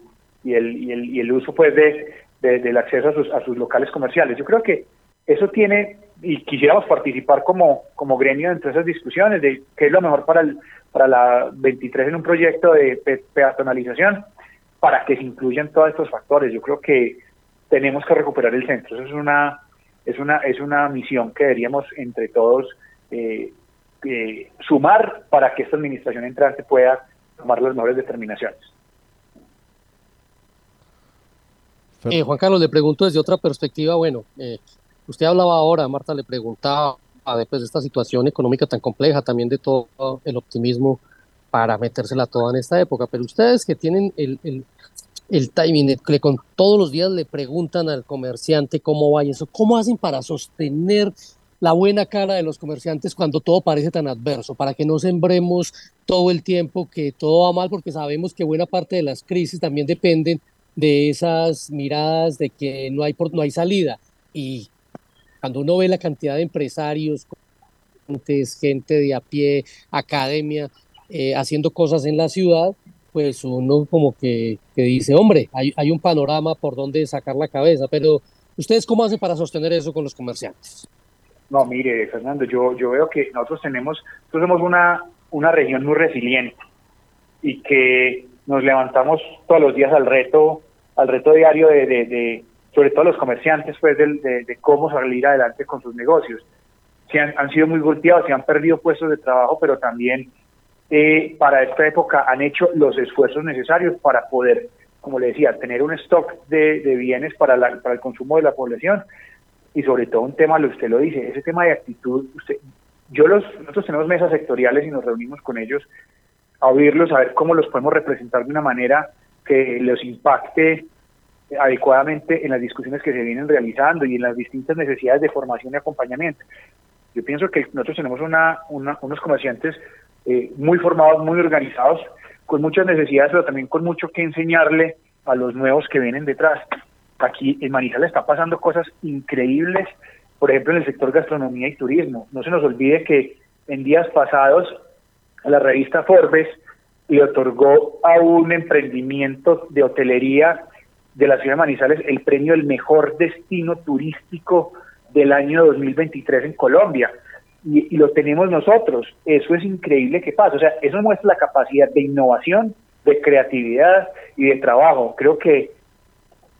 y el, y el, y el uso pues de, del acceso a sus, a sus locales comerciales. Yo creo que eso tiene, y quisiéramos participar como, como gremio dentro de esas discusiones de qué es lo mejor para, el, para la 23 en un proyecto de peatonalización, para que se incluyan todos estos factores. Yo creo que tenemos que recuperar el centro. Eso es una, es una, es una misión que deberíamos entre todos eh, eh, sumar para que esta administración entrante pueda tomar las mejores determinaciones. Eh, Juan Carlos, le pregunto desde otra perspectiva. Bueno, usted hablaba ahora, Marta le preguntaba, después de esta situación económica tan compleja, también de todo el optimismo para metérsela toda en esta época, pero ustedes que tienen el timing, que con todos los días le preguntan al comerciante cómo va y eso, ¿cómo hacen para sostener la buena cara de los comerciantes cuando todo parece tan adverso, para que no sembremos todo el tiempo que todo va mal, porque sabemos que buena parte de las crisis también dependen de esas miradas de que no hay, no hay salida. Y cuando uno ve la cantidad de empresarios, gente de a pie, academia, eh, haciendo cosas en la ciudad, pues uno como que, dice, hombre, hay, hay, un panorama por donde sacar la cabeza, pero ¿ustedes cómo hacen para sostener eso con los comerciantes? No, mire, Fernando, yo, yo veo que nosotros tenemos, nosotros somos una, una región muy resiliente y que nos levantamos todos los días al reto, al reto diario de, de, sobre todo los comerciantes, pues, de, de, cómo salir adelante con sus negocios. Se han, han sido muy golpeados, se han perdido puestos de trabajo, pero también eh, para esta época han hecho los esfuerzos necesarios para poder, como le decía, tener un stock de, bienes para, para el consumo de la población y sobre todo un tema, lo usted lo dice, ese tema de actitud, usted, yo los, nosotros tenemos mesas sectoriales y nos reunimos con ellos a oírlos, a ver cómo los podemos representar de una manera que los impacte adecuadamente en las discusiones que se vienen realizando y en las distintas necesidades de formación y acompañamiento. Yo pienso que nosotros tenemos una, unos comerciantes eh, muy formados, muy organizados, con muchas necesidades, pero también con mucho que enseñarle a los nuevos que vienen detrás. Aquí en Manizales está pasando cosas increíbles, por ejemplo, en el sector gastronomía y turismo. No se nos olvide que en días pasados la revista Forbes le otorgó a un emprendimiento de hotelería de la ciudad de Manizales el premio el mejor destino turístico del año 2023 en Colombia. Y, lo tenemos nosotros. Eso es increíble que pasa. O sea, eso muestra la capacidad de innovación, de creatividad y de trabajo. Creo que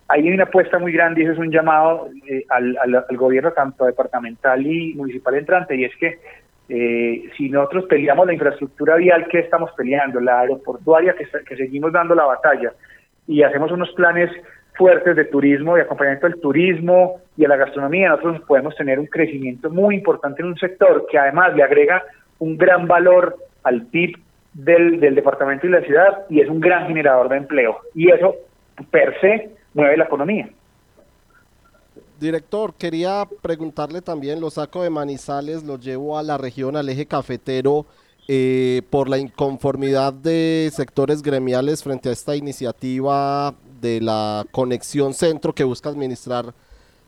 hay una apuesta muy grande y eso es un llamado eh, al, al, gobierno tanto departamental y municipal entrante y es que eh, si nosotros peleamos la infraestructura vial que estamos peleando, la aeroportuaria que, que seguimos dando la batalla y hacemos unos planes fuertes de turismo, de acompañamiento del turismo y a la gastronomía, nosotros podemos tener un crecimiento muy importante en un sector que además le agrega un gran valor al PIB del, departamento y la ciudad y es un gran generador de empleo. Y eso, per se, mueve la economía. Director, quería preguntarle también, lo saco de Manizales, lo llevo a la región, al eje cafetero, eh, por la inconformidad de sectores gremiales frente a esta iniciativa de la conexión centro que busca administrar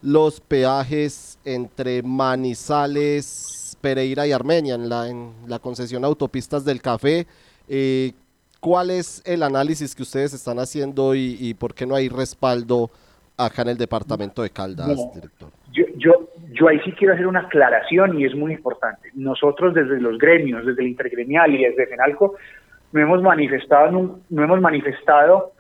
los peajes entre Manizales, Pereira y Armenia en la, en la concesión Autopistas del Café. Eh, ¿Cuál es el análisis que ustedes están haciendo y, por qué no hay respaldo acá en el departamento de Caldas, director? Yo, yo, yo ahí sí quiero hacer una aclaración y es muy importante. Nosotros desde los gremios, desde el intergremial y desde FENALCO, no hemos manifestado, no hemos manifestado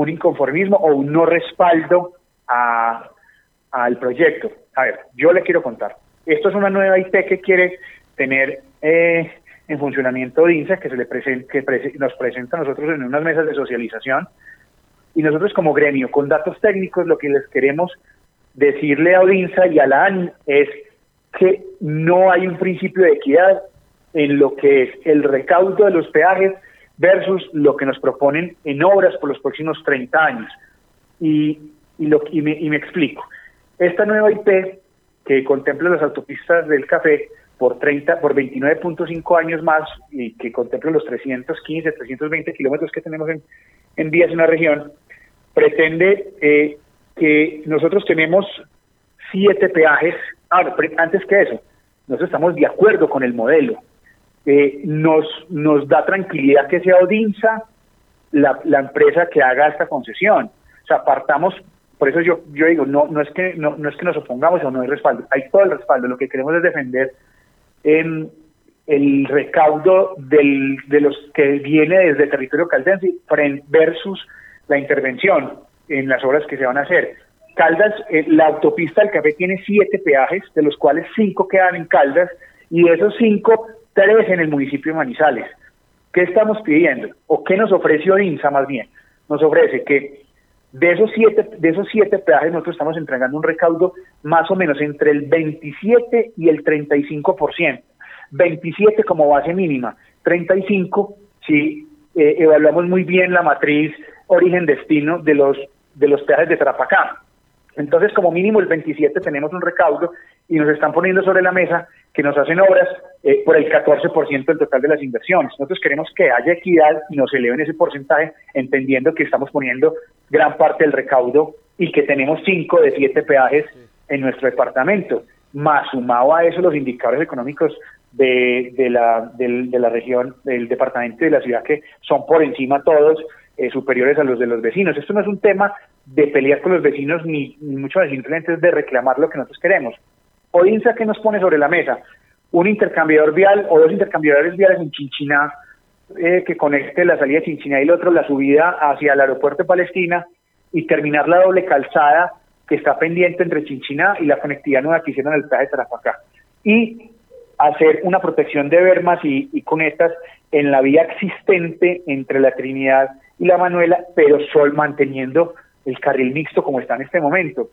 un inconformismo o un no respaldo al proyecto. A ver, yo le quiero contar. Esto es una nueva IP que quiere tener eh, en funcionamiento INSA que se le que nos presenta a nosotros en unas mesas de socialización y nosotros como gremio con datos técnicos lo que les queremos decirle a Odinsa y a la AN es que no hay un principio de equidad en lo que es el recaudo de los peajes versus lo que nos proponen en obras por los próximos 30 años. Y, y, lo, y, me, y me explico. Esta nueva IP que contempla las autopistas del café por 30, por 29.5 años más y que contemple los 315, 320 kilómetros que tenemos en, en vías en la región, pretende eh, que nosotros tenemos siete peajes. Ahora, antes que eso, nosotros estamos de acuerdo con el modelo. Eh, nos, nos da tranquilidad que sea Odinsa la, la empresa que haga esta concesión. O sea, partamos por eso yo, yo digo, no, no, es que, no, no es que nos opongamos o no hay respaldo, hay todo el respaldo, lo que queremos es defender en el recaudo del, de los que viene desde el territorio caldense versus la intervención en las obras que se van a hacer. Caldas, eh, la autopista del café tiene siete peajes, de los cuales cinco quedan en Caldas, y esos cinco, tres en el municipio de Manizales. ¿Qué estamos pidiendo? ¿O qué nos ofrece OINSA más bien? Nos ofrece que de esos siete, de esos siete peajes nosotros estamos entregando un recaudo más o menos entre el 27 y el 35%. 27 como base mínima, 35 si eh, evaluamos muy bien la matriz origen-destino de los, de los peajes de Tarapacá. Entonces, como mínimo el 27 tenemos un recaudo y nos están poniendo sobre la mesa que nos hacen obras eh, por el 14% del total de las inversiones. Nosotros queremos que haya equidad y nos eleven ese porcentaje, entendiendo que estamos poniendo gran parte del recaudo y que tenemos 5 de 7 peajes en nuestro departamento. Más sumado a eso los indicadores económicos de, de, la, de la región, del departamento y de la ciudad, que son por encima todos eh, superiores a los de los vecinos. Esto no es un tema de pelear con los vecinos ni, mucho más simplemente de reclamar lo que nosotros queremos. Odinsa, ¿qué nos pone sobre la mesa? Un intercambiador vial o dos intercambiadores viales en Chinchiná eh, que conecte la salida de Chinchiná y el otro la subida hacia el aeropuerto de Palestina y terminar la doble calzada que está pendiente entre Chinchiná y la conectividad nueva que hicieron el peaje de Tarapacá. Y hacer una protección de bermas y, y cunetas en la vía existente entre la Trinidad y la Manuela, pero sol manteniendo el carril mixto como está en este momento.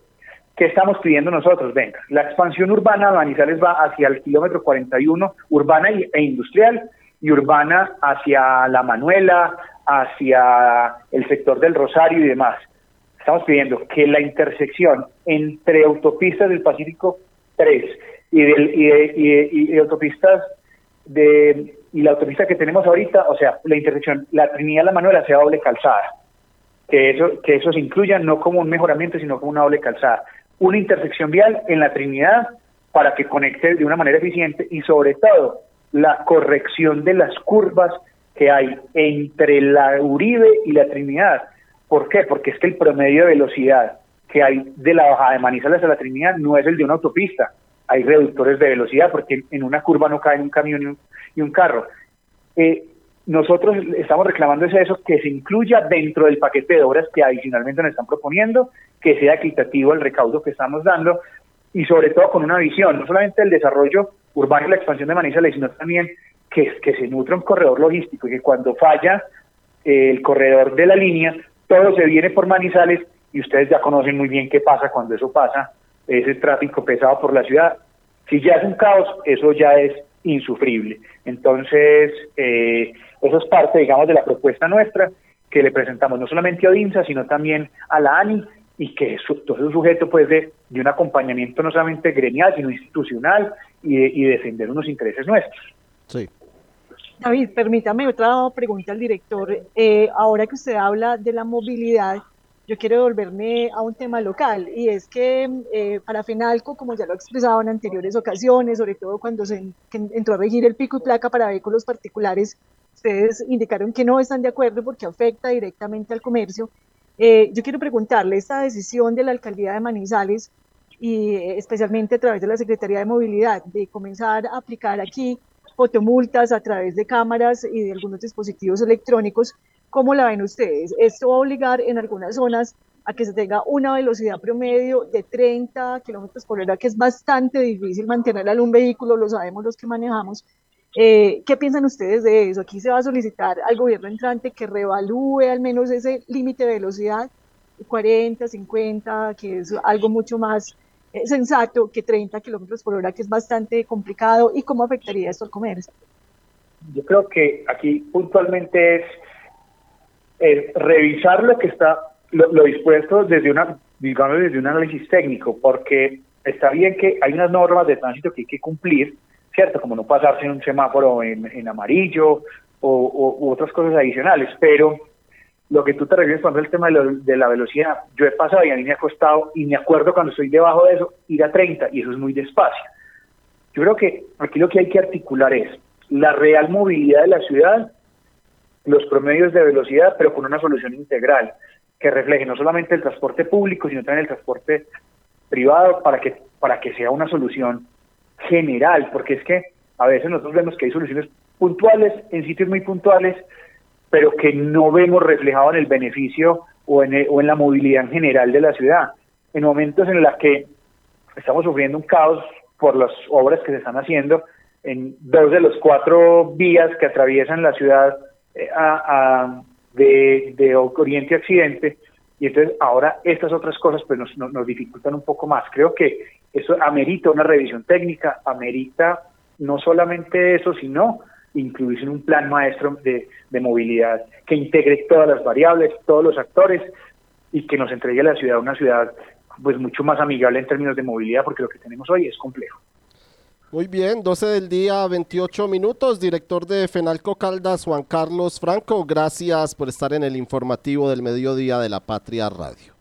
¿Qué estamos pidiendo nosotros? Venga, la expansión urbana de Manizales va hacia el kilómetro 41, urbana e industrial, y urbana hacia La Manuela, hacia el sector del Rosario y demás. Estamos pidiendo que la intersección entre autopistas del Pacífico 3 y, y, autopistas de y la autopista que tenemos ahorita, o sea, la intersección, la Trinidad La Manuela sea doble calzada. Que eso, que eso se incluya no como un mejoramiento, sino como una doble calzada una intersección vial en la Trinidad para que conecte de una manera eficiente y sobre todo la corrección de las curvas que hay entre la Uribe y la Trinidad. ¿Por qué? Porque es que el promedio de velocidad que hay de la bajada de Manizales a la Trinidad no es el de una autopista, hay reductores de velocidad porque en una curva no cae un camión y un, y carro. Eh, nosotros estamos reclamando es eso, que se incluya dentro del paquete de obras que adicionalmente nos están proponiendo, que sea equitativo el recaudo que estamos dando y sobre todo con una visión, no solamente el desarrollo urbano y la expansión de Manizales, sino también que, se nutre un corredor logístico y que cuando falla eh, el corredor de la línea, todo se viene por Manizales y ustedes ya conocen muy bien qué pasa cuando eso pasa, ese tráfico pesado por la ciudad. Si ya es un caos, eso ya es insufrible. Entonces, eh, eso es parte, digamos, de la propuesta nuestra que le presentamos no solamente a ODINSA, sino también a la ANI, y que es, es un sujeto pues de, de, un acompañamiento no solamente gremial, sino institucional y, de, y defender unos intereses nuestros. Sí. David, permítame otra pregunta al director. Eh, ahora que usted habla de la movilidad, yo quiero devolverme a un tema local y es que eh, para FENALCO, como ya lo he expresado en anteriores ocasiones, sobre todo cuando se entró a regir el pico y placa para vehículos particulares, ustedes indicaron que no están de acuerdo porque afecta directamente al comercio. Eh, yo quiero preguntarle, esta decisión de la alcaldía de Manizales y eh, especialmente a través de la Secretaría de Movilidad de comenzar a aplicar aquí fotomultas a través de cámaras y de algunos dispositivos electrónicos, ¿cómo la ven ustedes? Esto va a obligar en algunas zonas a que se tenga una velocidad promedio de 30 kilómetros por hora, que es bastante difícil mantener en un vehículo, lo sabemos los que manejamos, eh, ¿Qué piensan ustedes de eso? Aquí se va a solicitar al gobierno entrante que revalúe al menos ese límite de velocidad, 40, 50, que es algo mucho más eh, sensato que 30 kilómetros por hora, que es bastante complicado. ¿Y cómo afectaría esto al comercio? Yo creo que aquí puntualmente es, es revisar lo que está, lo, lo dispuesto desde una, digamos, desde un análisis técnico, porque está bien que hay unas normas de tránsito que hay que cumplir, ¿cierto? Como no pasarse en un semáforo en, en amarillo o, o, u otras cosas adicionales, pero lo que tú te refieres cuando el tema de, lo, de, la velocidad, yo he pasado y a mí me ha costado, y me acuerdo cuando estoy debajo de eso, ir a 30, y eso es muy despacio. Yo creo que aquí lo que hay que articular es la real movilidad de la ciudad, los promedios de velocidad, pero con una solución integral que refleje no solamente el transporte público, sino también el transporte privado para que, para que sea una solución general, porque es que a veces nosotros vemos que hay soluciones puntuales en sitios muy puntuales, pero que no vemos reflejado en el beneficio o en, el, o en la movilidad en general de la ciudad. En momentos en los que estamos sufriendo un caos por las obras que se están haciendo en dos de los cuatro vías que atraviesan la ciudad a, a, de, de Oriente Occidente, y entonces ahora estas otras cosas pues nos, nos, nos dificultan un poco más. Creo que eso amerita una revisión técnica, amerita no solamente eso, sino incluirse en un plan maestro de, de, movilidad que integre todas las variables, todos los actores y que nos entregue a la ciudad una ciudad pues mucho más amigable en términos de movilidad, porque lo que tenemos hoy es complejo. Muy bien, 12 del día, 28 minutos. Director de Fenalco Caldas, Juan Carlos Franco, gracias por estar en el informativo del mediodía de la Patria Radio.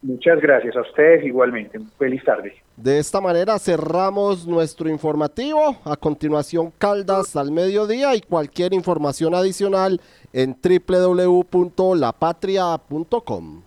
Muchas gracias a ustedes igualmente. Feliz tarde. De esta manera cerramos nuestro informativo. A continuación, Caldas al mediodía y cualquier información adicional en www.lapatria.com.